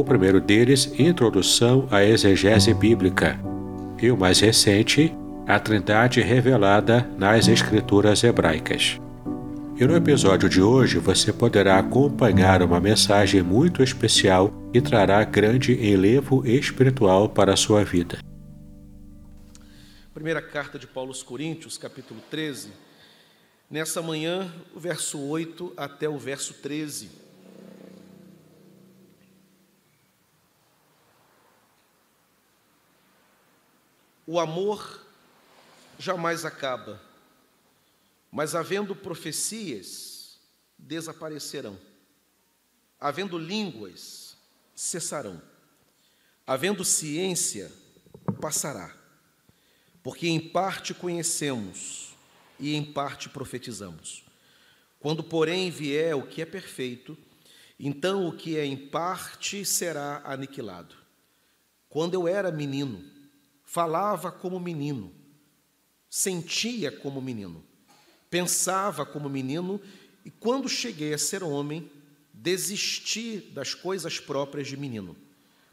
o primeiro deles, Introdução à Exegese Bíblica, e o mais recente, A Trindade Revelada nas Escrituras Hebraicas. E no episódio de hoje você poderá acompanhar uma mensagem muito especial e trará grande enlevo espiritual para a sua vida. Primeira carta de Paulo aos Coríntios, capítulo 13. Nessa manhã, o verso 8 até o verso 13. O amor jamais acaba, mas havendo profecias, desaparecerão, havendo línguas, cessarão, havendo ciência, passará, porque em parte conhecemos e em parte profetizamos. Quando, porém, vier o que é perfeito, então o que é em parte será aniquilado. Quando eu era menino, falava como menino, sentia como menino, pensava como menino, e quando cheguei a ser homem, desisti das coisas próprias de menino,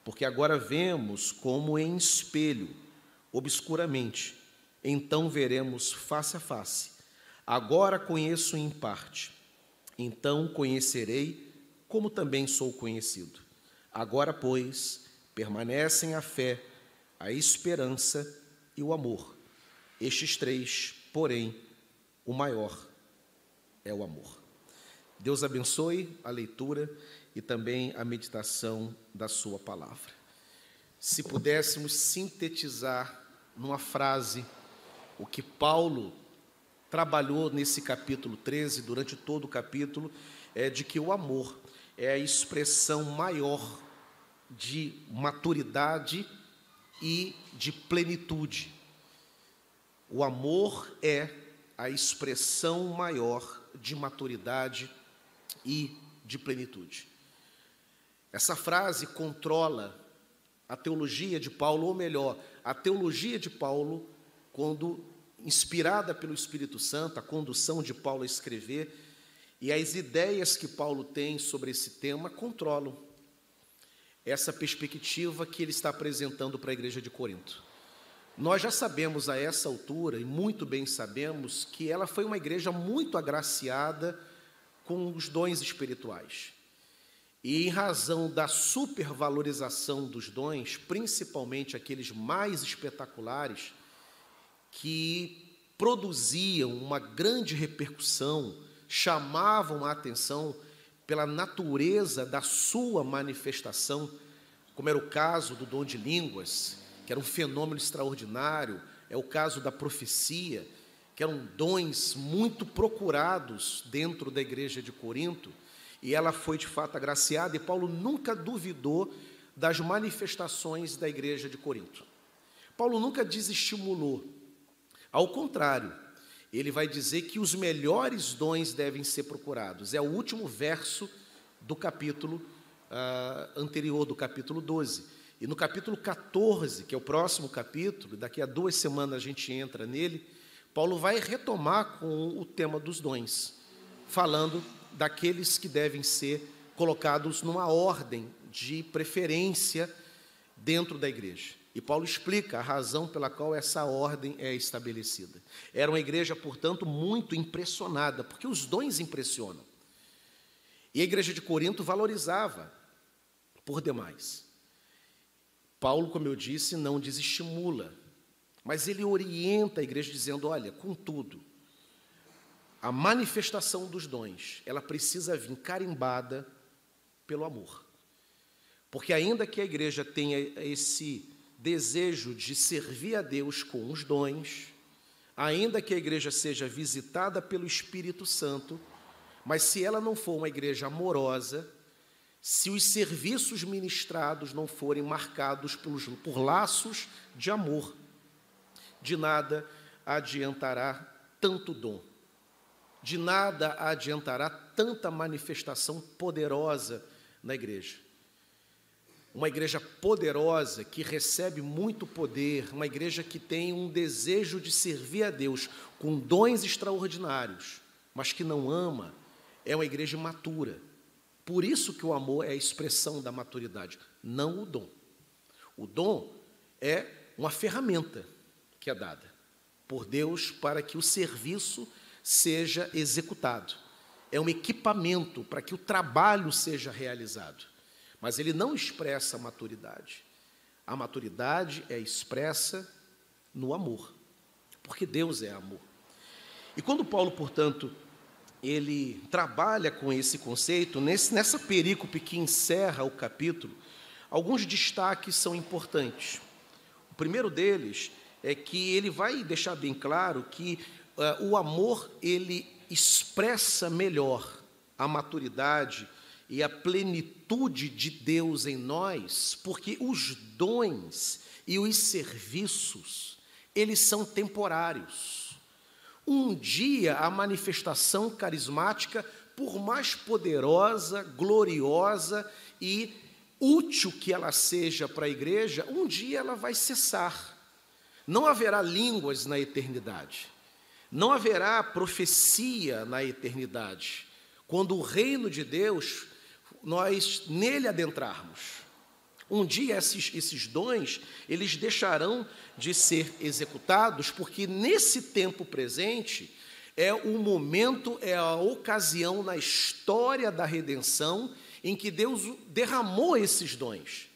porque agora vemos como em espelho, obscuramente, então veremos face a face. Agora conheço em parte, então conhecerei como também sou conhecido. Agora, pois, permanecem a fé, a esperança e o amor. Estes três, porém, o maior é o amor. Deus abençoe a leitura e também a meditação da Sua palavra. Se pudéssemos sintetizar numa frase o que Paulo trabalhou nesse capítulo 13, durante todo o capítulo, é de que o amor é a expressão maior de maturidade e de plenitude. O amor é a expressão maior de maturidade e de plenitude. Essa frase controla a teologia de Paulo, ou melhor, a teologia de Paulo, quando inspirada pelo Espírito Santo, a condução de Paulo a escrever, e as ideias que Paulo tem sobre esse tema controlam essa perspectiva que ele está apresentando para a igreja de Corinto. Nós já sabemos a essa altura, e muito bem sabemos, que ela foi uma igreja muito agraciada com os dons espirituais. E em razão da supervalorização dos dons, principalmente aqueles mais espetaculares, que produziam uma grande repercussão, chamavam a atenção, pela natureza da sua manifestação, como era o caso do dom de línguas, que era um fenômeno extraordinário, é o caso da profecia, que eram dons muito procurados dentro da igreja de Corinto, e ela foi de fato agraciada, e Paulo nunca duvidou das manifestações da igreja de Corinto. Paulo nunca desestimulou, ao contrário, ele vai dizer que os melhores dons devem ser procurados. É o último verso do capítulo uh, anterior, do capítulo 12. E no capítulo 14, que é o próximo capítulo, daqui a duas semanas a gente entra nele, Paulo vai retomar com o tema dos dons, falando daqueles que devem ser colocados numa ordem de preferência dentro da igreja. E Paulo explica a razão pela qual essa ordem é estabelecida. Era uma igreja, portanto, muito impressionada, porque os dons impressionam. E a igreja de Corinto valorizava por demais. Paulo, como eu disse, não desestimula, mas ele orienta a igreja dizendo: olha, contudo, a manifestação dos dons, ela precisa vir carimbada pelo amor. Porque ainda que a igreja tenha esse desejo de servir a Deus com os dons, ainda que a igreja seja visitada pelo Espírito Santo, mas se ela não for uma igreja amorosa, se os serviços ministrados não forem marcados por, laços de amor, de nada adiantará tanto dom, de nada adiantará tanta manifestação poderosa na igreja. Uma igreja poderosa que recebe muito poder, uma igreja que tem um desejo de servir a Deus com dons extraordinários, mas que não ama, é uma igreja matura. Por isso que o amor é a expressão da maturidade, não o dom. O dom é uma ferramenta que é dada por Deus para que o serviço seja executado. É um equipamento para que o trabalho seja realizado. Mas ele não expressa a maturidade. A maturidade é expressa no amor, porque Deus é amor. E quando Paulo, portanto, ele trabalha com esse conceito, nesse, nessa perícope que encerra o capítulo, alguns destaques são importantes. O primeiro deles é que ele vai deixar bem claro que uh, o amor ele expressa melhor a maturidade e a plenitude de Deus em nós, porque os dons e os serviços, eles são temporários. Um dia a manifestação carismática, por mais poderosa, gloriosa e útil que ela seja para a igreja, um dia ela vai cessar. Não haverá línguas na eternidade. Não haverá profecia na eternidade. Quando o reino de Deus, nós nele adentrarmos. Um dia esses, esses dons, eles deixarão de ser executados, porque nesse tempo presente é o momento, é a ocasião na história da redenção em que Deus derramou esses dons.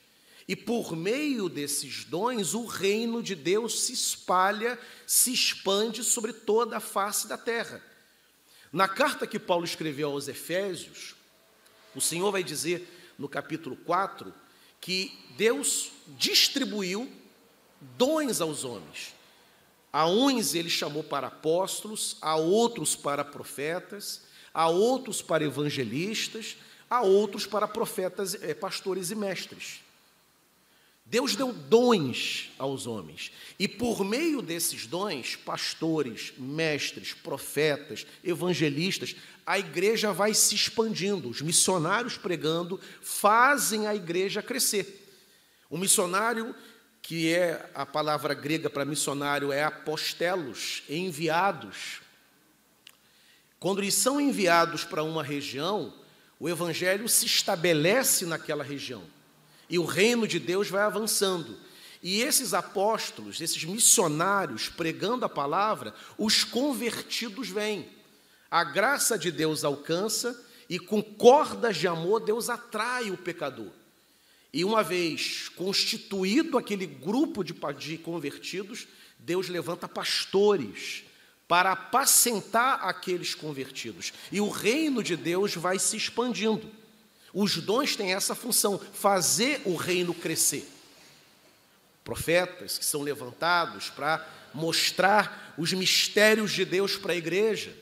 E por meio desses dons, o reino de Deus se espalha, se expande sobre toda a face da terra. Na carta que Paulo escreveu aos Efésios, o Senhor vai dizer no capítulo 4 que Deus distribuiu dons aos homens. A uns ele chamou para apóstolos, a outros para profetas, a outros para evangelistas, a outros para profetas, eh, pastores e mestres. Deus deu dons aos homens, e por meio desses dons, pastores, mestres, profetas, evangelistas, a igreja vai se expandindo. Os missionários pregando fazem a igreja crescer. O missionário, que é a palavra grega para missionário, é apostelos, enviados. Quando eles são enviados para uma região, o evangelho se estabelece naquela região. E o reino de Deus vai avançando. E esses apóstolos, esses missionários pregando a palavra, os convertidos vêm. A graça de Deus alcança e com cordas de amor Deus atrai o pecador. E uma vez constituído aquele grupo de convertidos, Deus levanta pastores para apacentar aqueles convertidos. E o reino de Deus vai se expandindo. Os dons têm essa função, fazer o reino crescer. Profetas que são levantados para mostrar os mistérios de Deus para a igreja,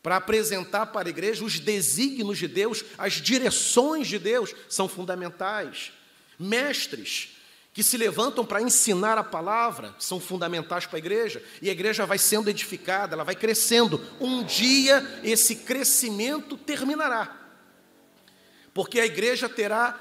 para apresentar para a igreja os desígnios de Deus, as direções de Deus, são fundamentais. Mestres que se levantam para ensinar a palavra são fundamentais para a igreja, e a igreja vai sendo edificada, ela vai crescendo. Um dia esse crescimento terminará porque a igreja terá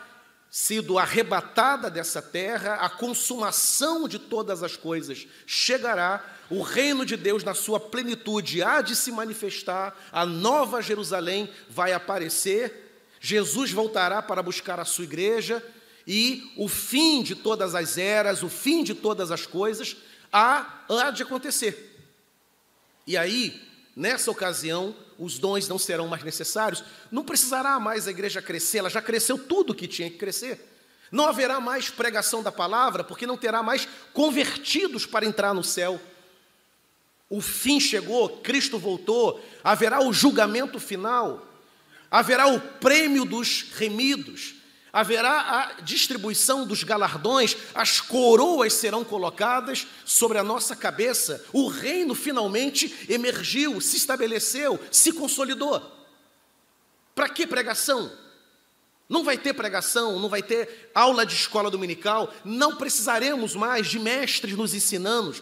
sido arrebatada dessa terra, a consumação de todas as coisas chegará, o reino de Deus na sua plenitude há de se manifestar, a nova Jerusalém vai aparecer, Jesus voltará para buscar a sua igreja e o fim de todas as eras, o fim de todas as coisas há, há de acontecer. E aí, nessa ocasião, os dons não serão mais necessários, não precisará mais a igreja crescer, ela já cresceu tudo que tinha que crescer. Não haverá mais pregação da palavra, porque não terá mais convertidos para entrar no céu. o fim chegou, Cristo voltou, haverá o julgamento final, haverá o prêmio dos remidos, haverá a distribuição dos galardões, as coroas serão colocadas sobre a nossa cabeça, o reino finalmente emergiu, se estabeleceu, se consolidou. Para que pregação? Não vai ter pregação, não vai ter aula de escola dominical, não precisaremos mais de mestres nos ensinando,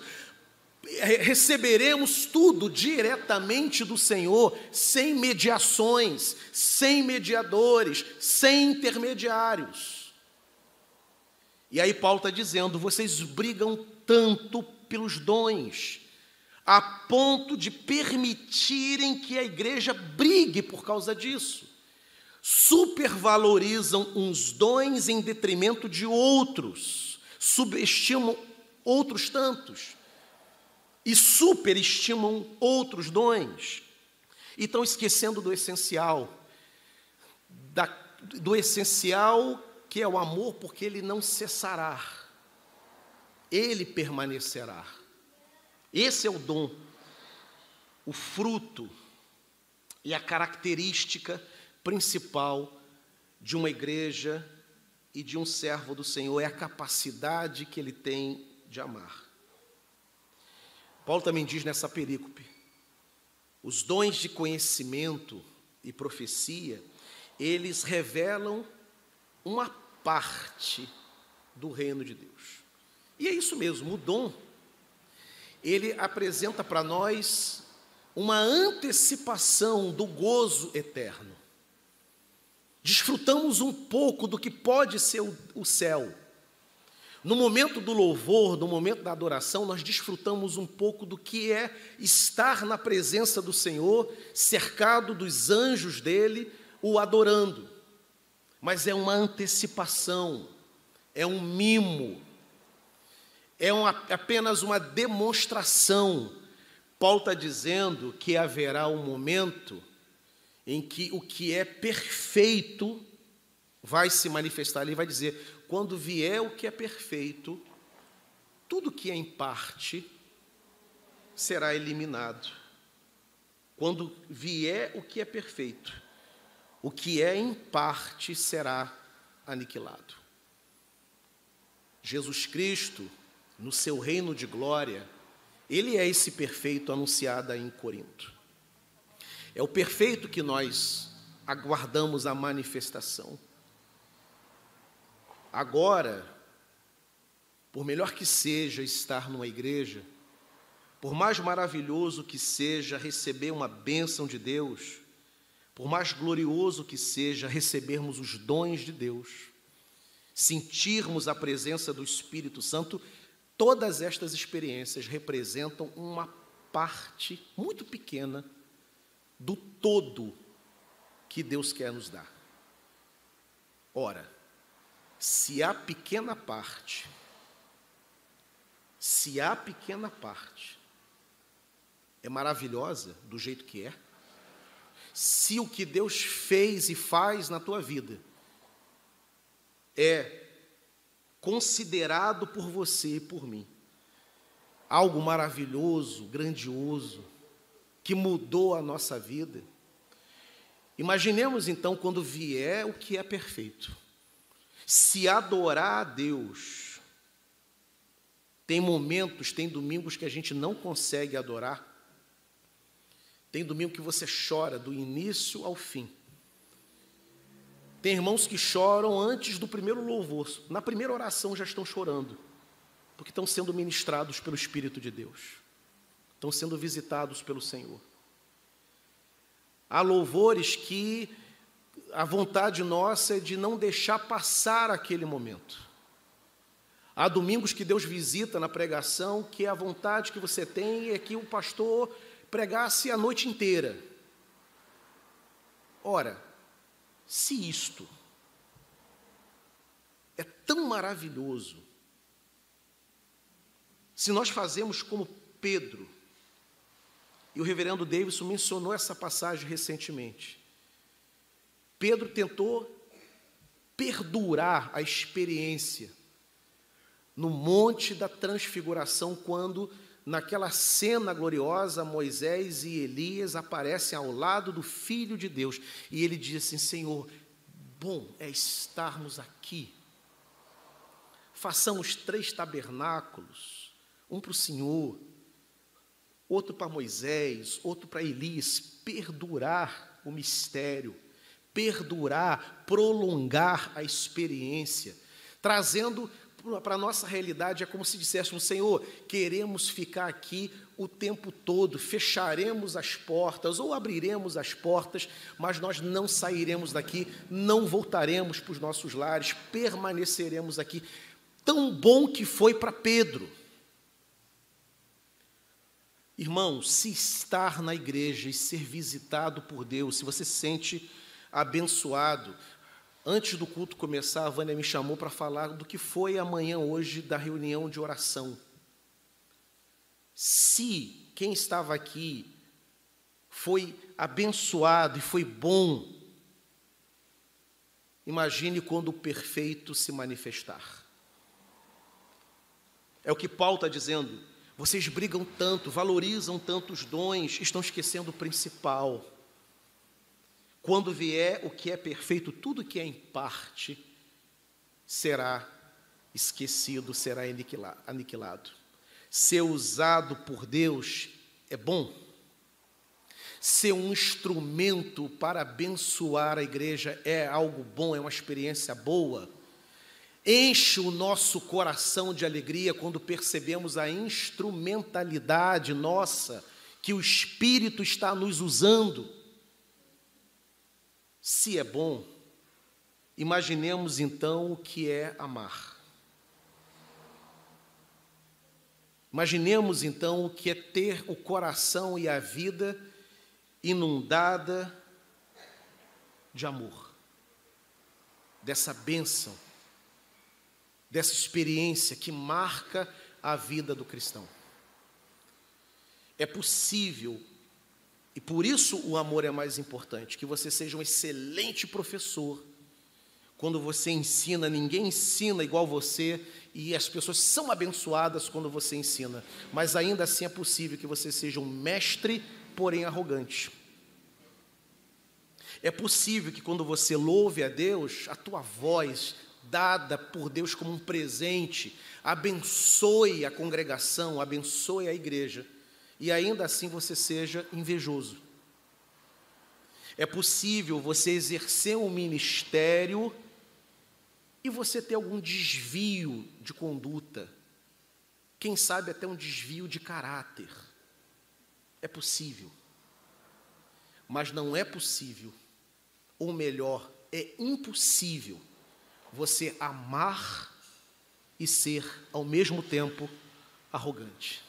receberemos tudo diretamente do Senhor, sem mediações, sem mediadores, sem intermediários. E aí Paulo está dizendo: vocês brigam tanto pelos dons, a ponto de permitirem que a igreja brigue por causa disso. Supervalorizam uns dons em detrimento de outros, subestimam outros tantos e superestimam outros dons e estão esquecendo do essencial, da, do essencial que é o amor, porque ele não cessará, ele permanecerá. Esse é o dom, o fruto e a característica principal de uma igreja e de um servo do Senhor é a capacidade que ele tem de amar. Paulo também diz nessa perícope: os dons de conhecimento e profecia, eles revelam uma parte do reino de Deus. E é isso mesmo, o dom, ele apresenta para nós uma antecipação do gozo eterno. Desfrutamos um pouco do que pode ser o céu no momento do louvor, no momento da adoração, nós desfrutamos um pouco do que é estar na presença do Senhor, cercado dos anjos dele, o adorando. Mas é uma antecipação, é um mimo, é uma, apenas uma demonstração. Paulo está dizendo que haverá um momento em que o que é perfeito vai se manifestar. Ele vai dizer: quando vier o que é perfeito, tudo que é em parte será eliminado. Quando vier o que é perfeito, o que é em parte será aniquilado. Jesus Cristo, no seu reino de glória, ele é esse perfeito anunciado em Corinto. É o perfeito que nós aguardamos a manifestação. Agora, por melhor que seja estar numa igreja, por mais maravilhoso que seja receber uma bênção de Deus, por mais glorioso que seja recebermos os dons de Deus, sentirmos a presença do Espírito Santo, todas estas experiências representam uma parte muito pequena do todo que Deus quer nos dar. Ora, se há pequena parte, se há pequena parte, é maravilhosa do jeito que é, se o que Deus fez e faz na tua vida é considerado por você e por mim algo maravilhoso, grandioso, que mudou a nossa vida. Imaginemos então quando vier o que é perfeito se adorar a Deus. Tem momentos, tem domingos que a gente não consegue adorar. Tem domingo que você chora do início ao fim. Tem irmãos que choram antes do primeiro louvor, na primeira oração já estão chorando, porque estão sendo ministrados pelo Espírito de Deus, estão sendo visitados pelo Senhor. Há louvores que a vontade nossa é de não deixar passar aquele momento. Há domingos que Deus visita na pregação, que a vontade que você tem é que o pastor pregasse a noite inteira. Ora, se isto é tão maravilhoso, se nós fazemos como Pedro, e o reverendo Davidson mencionou essa passagem recentemente, Pedro tentou perdurar a experiência no Monte da Transfiguração, quando naquela cena gloriosa, Moisés e Elias aparecem ao lado do Filho de Deus. E ele diz assim: Senhor, bom é estarmos aqui. Façamos três tabernáculos: um para o Senhor, outro para Moisés, outro para Elias, perdurar o mistério, perdurar, prolongar a experiência, trazendo para a nossa realidade é como se disséssemos: Senhor, queremos ficar aqui o tempo todo, fecharemos as portas ou abriremos as portas, mas nós não sairemos daqui, não voltaremos para os nossos lares, permaneceremos aqui. Tão bom que foi para Pedro. Irmão, se estar na igreja e ser visitado por Deus, se você se sente abençoado, Antes do culto começar, a Vânia me chamou para falar do que foi amanhã hoje da reunião de oração. Se quem estava aqui foi abençoado e foi bom, imagine quando o perfeito se manifestar. É o que Paulo está dizendo. Vocês brigam tanto, valorizam tantos dons, estão esquecendo o principal. Quando vier o que é perfeito, tudo que é em parte será esquecido, será aniquilado. Ser usado por Deus é bom. Ser um instrumento para abençoar a igreja é algo bom, é uma experiência boa. Enche o nosso coração de alegria quando percebemos a instrumentalidade nossa, que o Espírito está nos usando se é bom, imaginemos então o que é amar. Imaginemos então o que é ter o coração e a vida inundada de amor, dessa bênção, dessa experiência que marca a vida do cristão. É possível e por isso o amor é mais importante, que você seja um excelente professor. Quando você ensina, ninguém ensina igual você e as pessoas são abençoadas quando você ensina, mas ainda assim é possível que você seja um mestre, porém arrogante. É possível que quando você louve a Deus, a tua voz dada por Deus como um presente, abençoe a congregação, abençoe a igreja e ainda assim você seja invejoso. É possível você exercer um ministério e você ter algum desvio de conduta, quem sabe até um desvio de caráter. É possível. Mas não é possível, ou melhor, é impossível você amar e ser ao mesmo tempo arrogante.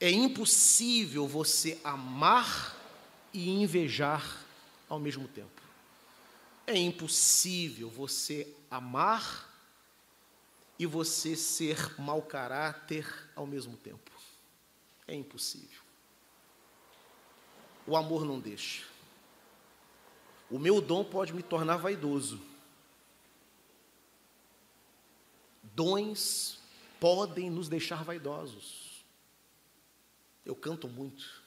É impossível você amar e invejar ao mesmo tempo. É impossível você amar e você ser mau caráter ao mesmo tempo. É impossível. O amor não deixa. O meu dom pode me tornar vaidoso. Dons podem nos deixar vaidosos. Eu canto muito,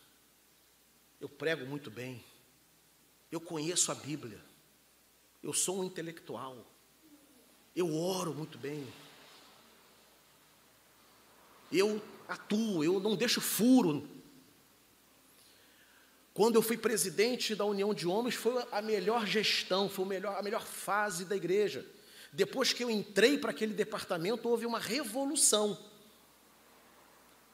eu prego muito bem, eu conheço a Bíblia, eu sou um intelectual, eu oro muito bem, eu atuo, eu não deixo furo. Quando eu fui presidente da União de Homens, foi a melhor gestão, foi a melhor, a melhor fase da igreja. Depois que eu entrei para aquele departamento, houve uma revolução.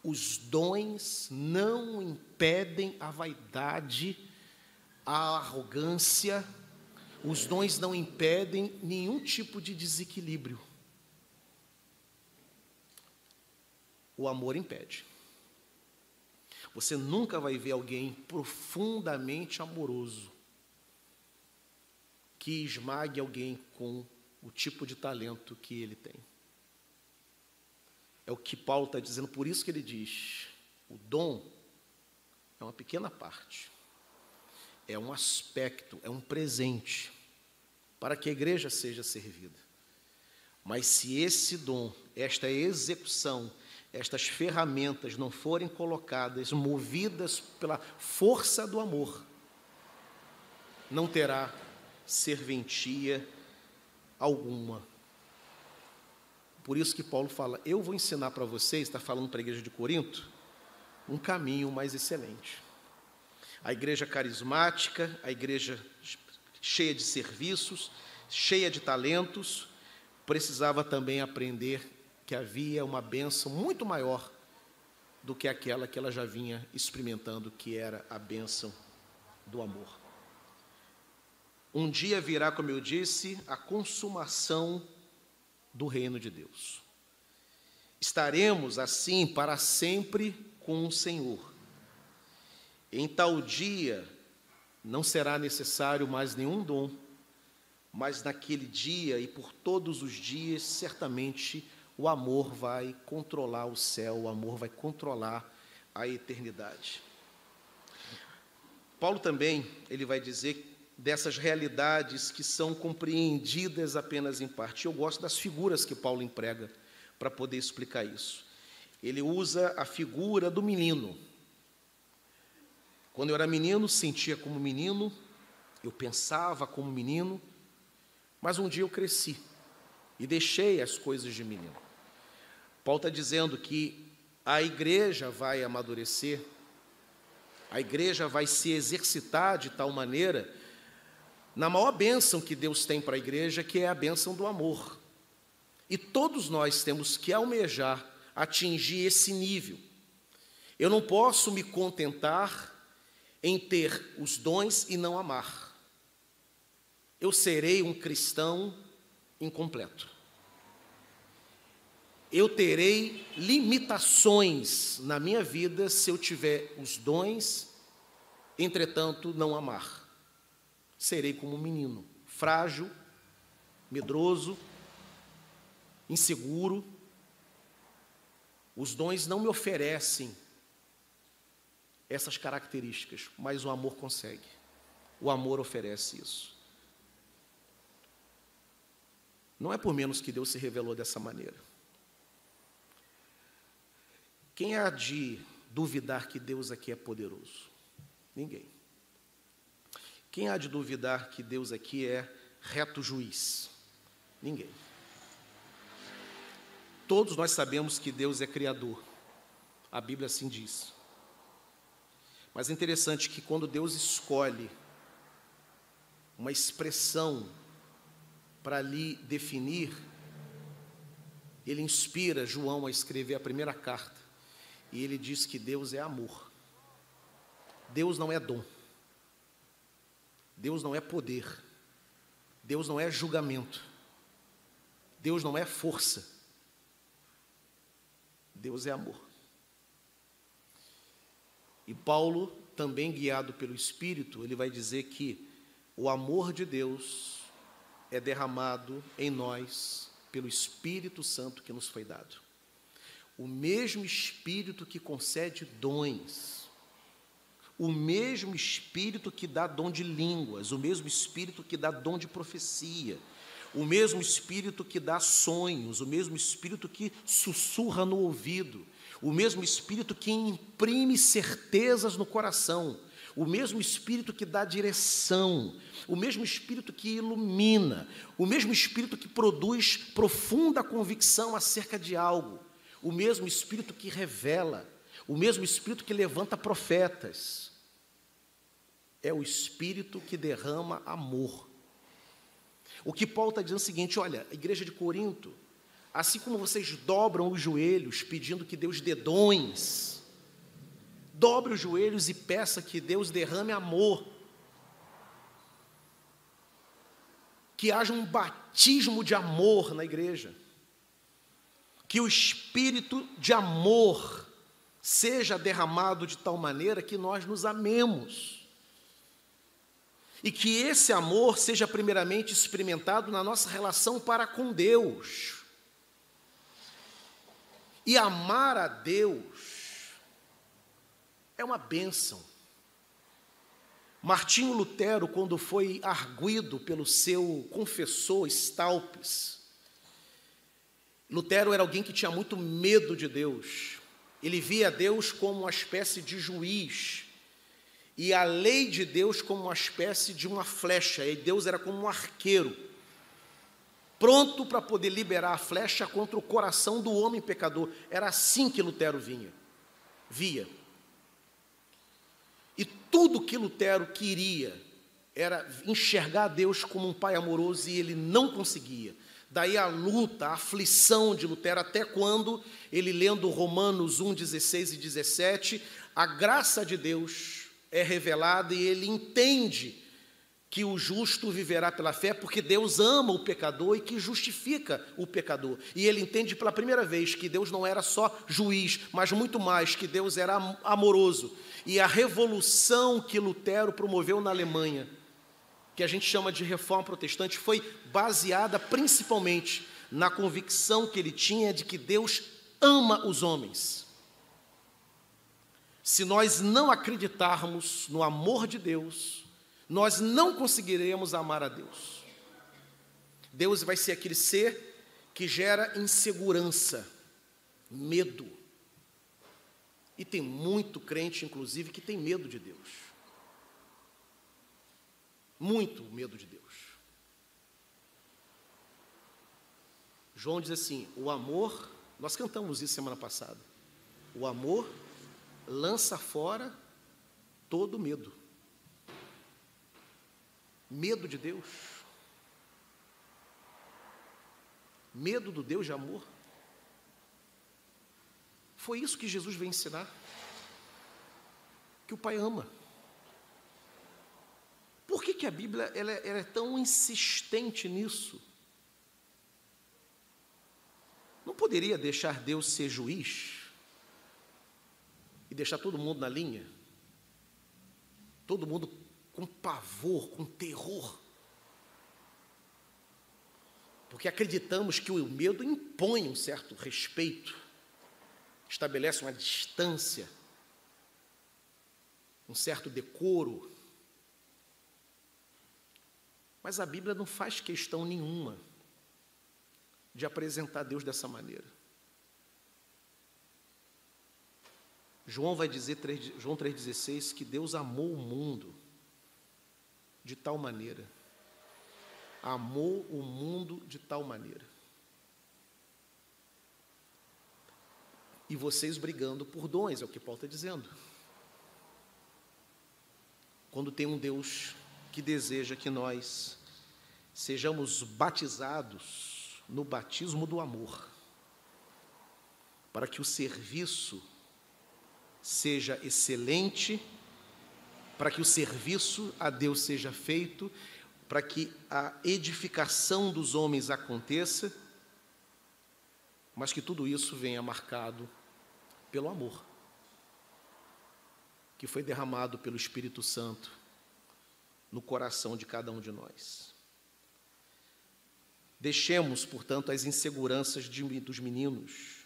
Os dons não impedem a vaidade, a arrogância, os dons não impedem nenhum tipo de desequilíbrio. O amor impede. Você nunca vai ver alguém profundamente amoroso que esmague alguém com o tipo de talento que ele tem. É o que Paulo está dizendo, por isso que ele diz: o dom é uma pequena parte, é um aspecto, é um presente para que a igreja seja servida. Mas se esse dom, esta execução, estas ferramentas não forem colocadas, movidas pela força do amor, não terá serventia alguma. Por isso que Paulo fala: Eu vou ensinar para vocês, está falando para a igreja de Corinto, um caminho mais excelente. A igreja carismática, a igreja cheia de serviços, cheia de talentos, precisava também aprender que havia uma bênção muito maior do que aquela que ela já vinha experimentando, que era a bênção do amor. Um dia virá, como eu disse, a consumação do reino de Deus. Estaremos assim para sempre com o Senhor. Em tal dia não será necessário mais nenhum dom, mas naquele dia e por todos os dias, certamente o amor vai controlar o céu, o amor vai controlar a eternidade. Paulo também, ele vai dizer dessas realidades que são compreendidas apenas em parte. Eu gosto das figuras que Paulo emprega para poder explicar isso. Ele usa a figura do menino. Quando eu era menino, sentia como menino, eu pensava como menino, mas um dia eu cresci e deixei as coisas de menino. Paulo está dizendo que a igreja vai amadurecer, a igreja vai se exercitar de tal maneira na maior bênção que Deus tem para a igreja, que é a bênção do amor. E todos nós temos que almejar atingir esse nível. Eu não posso me contentar em ter os dons e não amar. Eu serei um cristão incompleto. Eu terei limitações na minha vida se eu tiver os dons, entretanto não amar serei como um menino, frágil, medroso, inseguro. Os dons não me oferecem essas características, mas o amor consegue. O amor oferece isso. Não é por menos que Deus se revelou dessa maneira. Quem há de duvidar que Deus aqui é poderoso? Ninguém. Quem há de duvidar que Deus aqui é reto juiz? Ninguém. Todos nós sabemos que Deus é criador. A Bíblia assim diz. Mas é interessante que quando Deus escolhe uma expressão para lhe definir, ele inspira João a escrever a primeira carta. E ele diz que Deus é amor. Deus não é dom. Deus não é poder, Deus não é julgamento, Deus não é força, Deus é amor. E Paulo, também guiado pelo Espírito, ele vai dizer que o amor de Deus é derramado em nós pelo Espírito Santo que nos foi dado. O mesmo Espírito que concede dons, o mesmo Espírito que dá dom de línguas, o mesmo Espírito que dá dom de profecia, o mesmo Espírito que dá sonhos, o mesmo Espírito que sussurra no ouvido, o mesmo Espírito que imprime certezas no coração, o mesmo Espírito que dá direção, o mesmo Espírito que ilumina, o mesmo Espírito que produz profunda convicção acerca de algo, o mesmo Espírito que revela, o mesmo Espírito que levanta profetas. É o Espírito que derrama amor. O que Paulo está dizendo é o seguinte: olha, a igreja de Corinto, assim como vocês dobram os joelhos pedindo que Deus dê dons, dobre os joelhos e peça que Deus derrame amor. Que haja um batismo de amor na igreja. Que o espírito de amor seja derramado de tal maneira que nós nos amemos. E que esse amor seja primeiramente experimentado na nossa relação para com Deus. E amar a Deus é uma bênção. Martinho Lutero, quando foi arguido pelo seu confessor Stalpes, Lutero era alguém que tinha muito medo de Deus. Ele via Deus como uma espécie de juiz e a lei de Deus como uma espécie de uma flecha, e Deus era como um arqueiro, pronto para poder liberar a flecha contra o coração do homem pecador. Era assim que Lutero vinha, via. E tudo que Lutero queria era enxergar Deus como um pai amoroso e ele não conseguia. Daí a luta, a aflição de Lutero, até quando ele, lendo Romanos 1, 16 e 17, a graça de Deus é revelada e ele entende que o justo viverá pela fé, porque Deus ama o pecador e que justifica o pecador. E ele entende pela primeira vez que Deus não era só juiz, mas muito mais, que Deus era amoroso. E a revolução que Lutero promoveu na Alemanha, que a gente chama de reforma protestante, foi baseada principalmente na convicção que ele tinha de que Deus ama os homens se nós não acreditarmos no amor de Deus, nós não conseguiremos amar a Deus. Deus vai ser aquele ser que gera insegurança, medo. E tem muito crente, inclusive, que tem medo de Deus. Muito medo de Deus. João diz assim: o amor, nós cantamos isso semana passada. O amor lança fora todo medo. Medo de Deus. Medo do Deus de amor. Foi isso que Jesus veio ensinar. Que o Pai ama. Por que, que a Bíblia ela, é, ela é tão insistente nisso? Não poderia deixar Deus ser juiz? E deixar todo mundo na linha? Todo mundo com pavor, com terror. Porque acreditamos que o medo impõe um certo respeito, estabelece uma distância, um certo decoro. Mas a Bíblia não faz questão nenhuma de apresentar Deus dessa maneira. João vai dizer, João 3,16, que Deus amou o mundo de tal maneira. Amou o mundo de tal maneira. E vocês brigando por dons, é o que Paulo está dizendo. Quando tem um Deus que deseja que nós sejamos batizados no batismo do amor, para que o serviço seja excelente, para que o serviço a Deus seja feito, para que a edificação dos homens aconteça, mas que tudo isso venha marcado pelo amor, que foi derramado pelo Espírito Santo no coração de cada um de nós. Deixemos, portanto, as inseguranças de, dos meninos.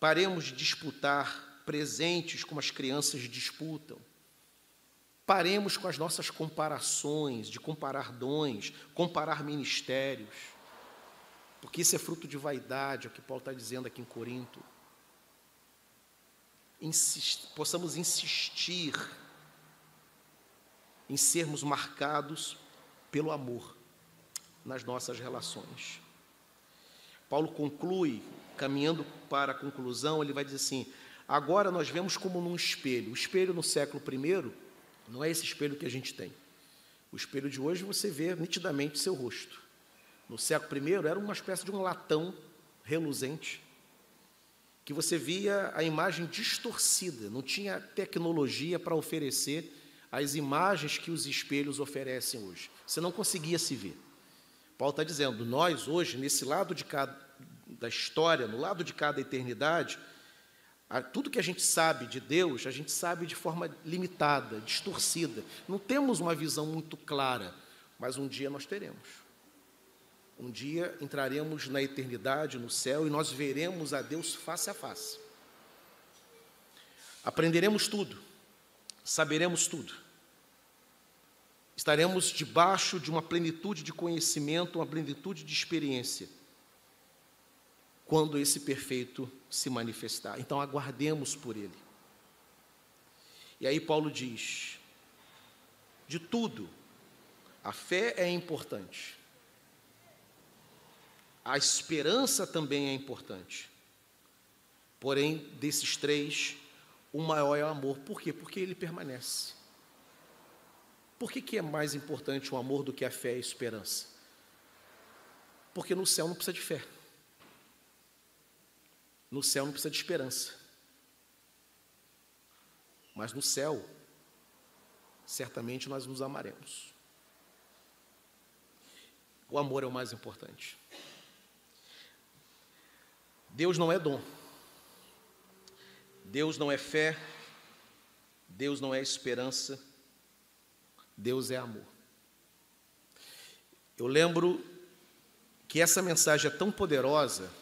Paremos de disputar presentes como as crianças disputam. Paremos com as nossas comparações, de comparar dons, comparar ministérios, porque isso é fruto de vaidade, é o que Paulo está dizendo aqui em Corinto. Insist, possamos insistir em sermos marcados pelo amor nas nossas relações. Paulo conclui, caminhando para a conclusão, ele vai dizer assim: Agora nós vemos como num espelho. O espelho no século I não é esse espelho que a gente tem. O espelho de hoje você vê nitidamente seu rosto. No século I era uma espécie de um latão reluzente que você via a imagem distorcida, não tinha tecnologia para oferecer as imagens que os espelhos oferecem hoje. Você não conseguia se ver. Paulo está dizendo, nós hoje, nesse lado de cada, da história, no lado de cada eternidade, tudo que a gente sabe de Deus, a gente sabe de forma limitada, distorcida. Não temos uma visão muito clara, mas um dia nós teremos. Um dia entraremos na eternidade, no céu, e nós veremos a Deus face a face. Aprenderemos tudo, saberemos tudo. Estaremos debaixo de uma plenitude de conhecimento, uma plenitude de experiência. quando esse perfeito se manifestar. Então aguardemos por ele. E aí Paulo diz: de tudo, a fé é importante. A esperança também é importante. Porém, desses três, o maior é o amor. Por quê? Porque ele permanece. Por que, que é mais importante o amor do que a fé e a esperança? Porque no céu não precisa de fé. No céu não precisa de esperança. Mas no céu, certamente nós nos amaremos. O amor é o mais importante. Deus não é dom. Deus não é fé. Deus não é esperança. Deus é amor. Eu lembro que essa mensagem é tão poderosa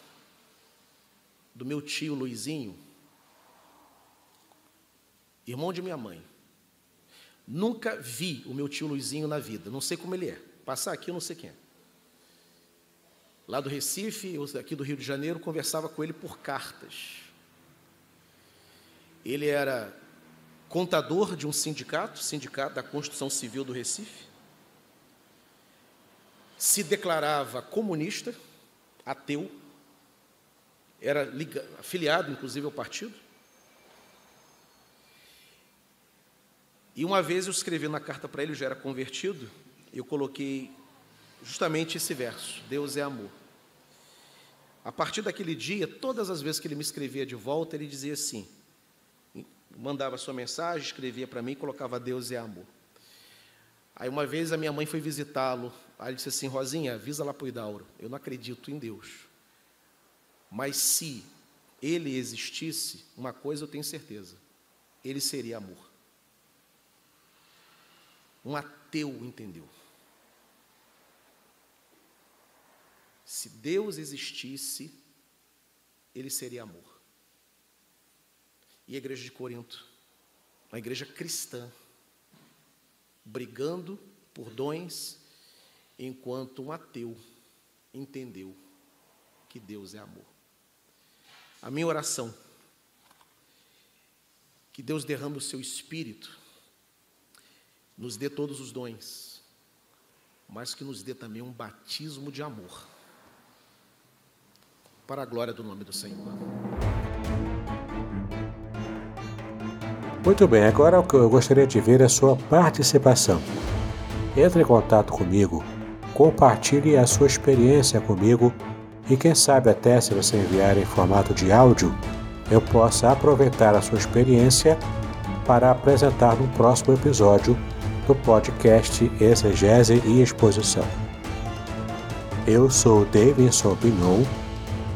do meu tio Luizinho, irmão de minha mãe. Nunca vi o meu tio Luizinho na vida, não sei como ele é. Passar aqui eu não sei quem é. Lá do Recife, aqui do Rio de Janeiro, conversava com ele por cartas. Ele era contador de um sindicato, Sindicato da Construção Civil do Recife. Se declarava comunista, ateu, era ligado, afiliado inclusive ao partido. E uma vez eu escrevi na carta para ele, já era convertido, eu coloquei justamente esse verso: Deus é amor. A partir daquele dia, todas as vezes que ele me escrevia de volta, ele dizia assim: mandava sua mensagem, escrevia para mim, colocava Deus é amor. Aí uma vez a minha mãe foi visitá-lo, aí ele disse assim: Rosinha, avisa lá para o Idauro, eu não acredito em Deus. Mas se ele existisse, uma coisa eu tenho certeza: ele seria amor. Um ateu entendeu. Se Deus existisse, ele seria amor. E a igreja de Corinto, uma igreja cristã, brigando por dons, enquanto um ateu entendeu que Deus é amor. A minha oração, que Deus derrame o seu espírito nos dê todos os dons, mas que nos dê também um batismo de amor, para a glória do nome do Senhor. Muito bem, agora o que eu gostaria de ver é a sua participação. Entre em contato comigo, compartilhe a sua experiência comigo e quem sabe até se você enviar em formato de áudio, eu possa aproveitar a sua experiência para apresentar no próximo episódio do podcast Exegese e Exposição. Eu sou Davidson Bignon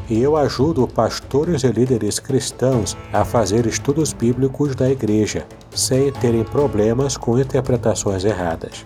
e eu ajudo pastores e líderes cristãos a fazer estudos bíblicos da igreja, sem terem problemas com interpretações erradas.